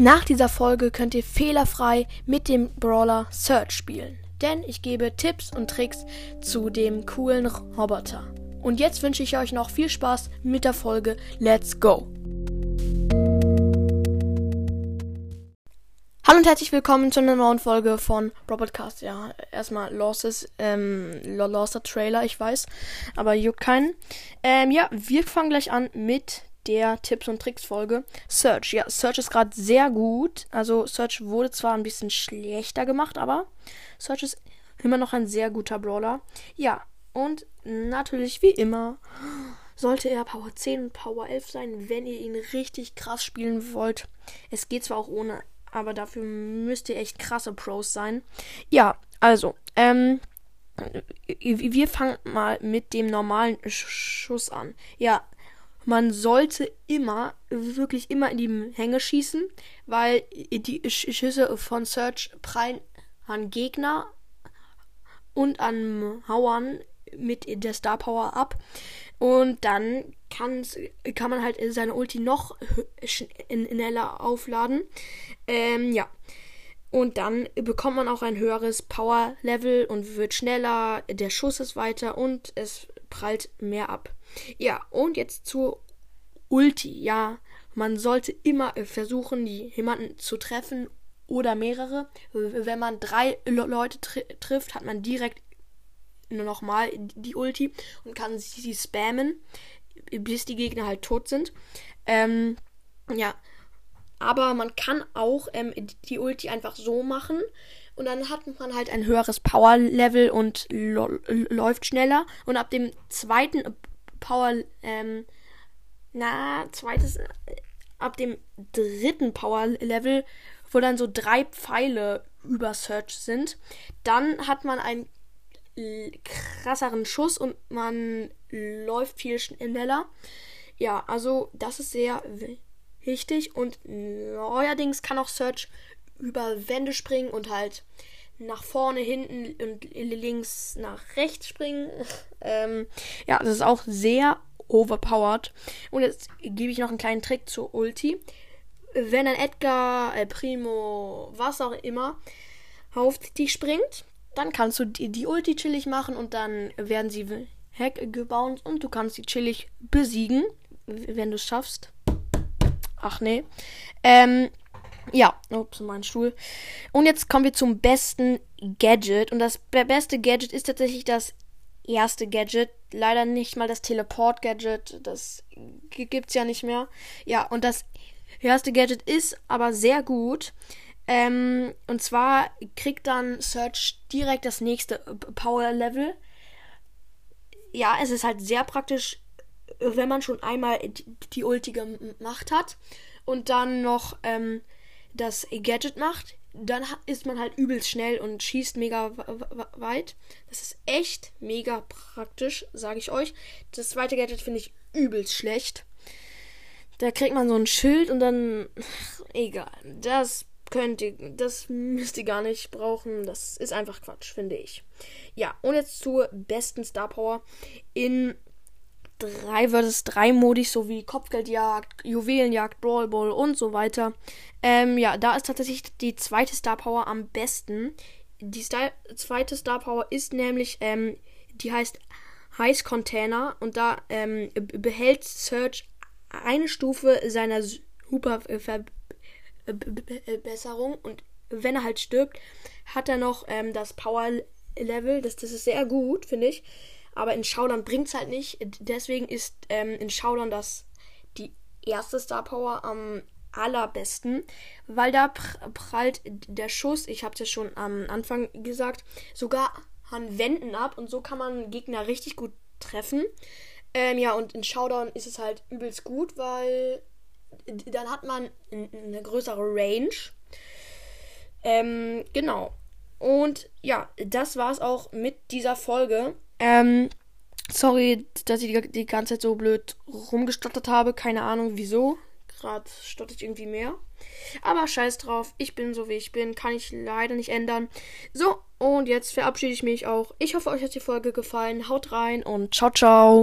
Nach dieser Folge könnt ihr fehlerfrei mit dem Brawler Search spielen, denn ich gebe Tipps und Tricks zu dem coolen Roboter. Und jetzt wünsche ich euch noch viel Spaß mit der Folge Let's Go! Hallo und herzlich willkommen zu einer neuen Folge von Robotcast. Ja, erstmal Losses, ähm, Losser Trailer, ich weiß, aber juckt keinen. Ähm, ja, wir fangen gleich an mit der Tipps und Tricks Folge. Search, ja, Search ist gerade sehr gut. Also Search wurde zwar ein bisschen schlechter gemacht, aber Search ist immer noch ein sehr guter Brawler. Ja, und natürlich wie immer sollte er Power 10 und Power 11 sein, wenn ihr ihn richtig krass spielen wollt. Es geht zwar auch ohne aber dafür müsst ihr echt krasse Pros sein. Ja, also, ähm, wir fangen mal mit dem normalen Schuss an. Ja, man sollte immer, wirklich immer in die Hänge schießen, weil die Schüsse von Search prallen an Gegner und an Hauern mit der Star Power ab. Und dann kann man halt seine Ulti noch schneller aufladen. Ähm, ja. Und dann bekommt man auch ein höheres Power-Level und wird schneller, der Schuss ist weiter und es prallt mehr ab. Ja, und jetzt zur Ulti. Ja, man sollte immer versuchen, jemanden zu treffen oder mehrere. Wenn man drei Leute tr trifft, hat man direkt nochmal die Ulti und kann sie spammen, bis die Gegner halt tot sind. Ähm, ja. Aber man kann auch ähm, die Ulti einfach so machen. Und dann hat man halt ein höheres Power-Level und läuft schneller. Und ab dem zweiten Power, ähm, na, zweites, äh, ab dem dritten Power-Level, wo dann so drei Pfeile über Search sind, dann hat man ein krasseren Schuss und man läuft viel schneller. Ja, also das ist sehr wichtig und neuerdings kann auch Search über Wände springen und halt nach vorne, hinten und links nach rechts springen. ähm, ja, das ist auch sehr overpowered. Und jetzt gebe ich noch einen kleinen Trick zur Ulti. Wenn ein Edgar, El Primo, was auch immer, auf dich springt, dann kannst du die, die Ulti chillig machen und dann werden sie Hack gebaut und du kannst sie chillig besiegen, wenn du es schaffst. Ach nee. Ähm, ja, ups, mein Stuhl. Und jetzt kommen wir zum besten Gadget. Und das beste Gadget ist tatsächlich das erste Gadget. Leider nicht mal das Teleport-Gadget. Das gibt's ja nicht mehr. Ja, und das erste Gadget ist aber sehr gut. Ähm, und zwar kriegt dann Search direkt das nächste Power Level. Ja, es ist halt sehr praktisch, wenn man schon einmal die Ulti gemacht hat und dann noch ähm, das Gadget macht. Dann ist man halt übelst schnell und schießt mega weit. Das ist echt mega praktisch, sage ich euch. Das zweite Gadget finde ich übelst schlecht. Da kriegt man so ein Schild und dann. Egal. Das könnt ihr, das müsst ihr gar nicht brauchen. Das ist einfach Quatsch, finde ich. Ja, und jetzt zur besten Star Power in 3 vs 3 Modis sowie Kopfgeldjagd, Juwelenjagd, Brawl Ball und so weiter. Ähm, ja, da ist tatsächlich die zweite Star Power am besten. Die Star zweite Star Power ist nämlich, ähm, die heißt Heiß Container und da ähm, behält Search eine Stufe seiner Super Ver Besserung und wenn er halt stirbt, hat er noch ähm, das Power Level. Das, das ist sehr gut, finde ich. Aber in Showdown bringt es halt nicht. Deswegen ist ähm, in Showdown das die erste Star Power am allerbesten, weil da prallt der Schuss, ich habe es ja schon am Anfang gesagt, sogar an Wänden ab und so kann man Gegner richtig gut treffen. Ähm, ja, und in Showdown ist es halt übelst gut, weil dann hat man eine größere Range. Ähm, genau. Und ja, das war's auch mit dieser Folge. Ähm, sorry, dass ich die, die ganze Zeit so blöd rumgestottert habe. Keine Ahnung wieso. Gerade stotter ich irgendwie mehr. Aber scheiß drauf. Ich bin so wie ich bin. Kann ich leider nicht ändern. So, und jetzt verabschiede ich mich auch. Ich hoffe, euch hat die Folge gefallen. Haut rein und ciao, ciao.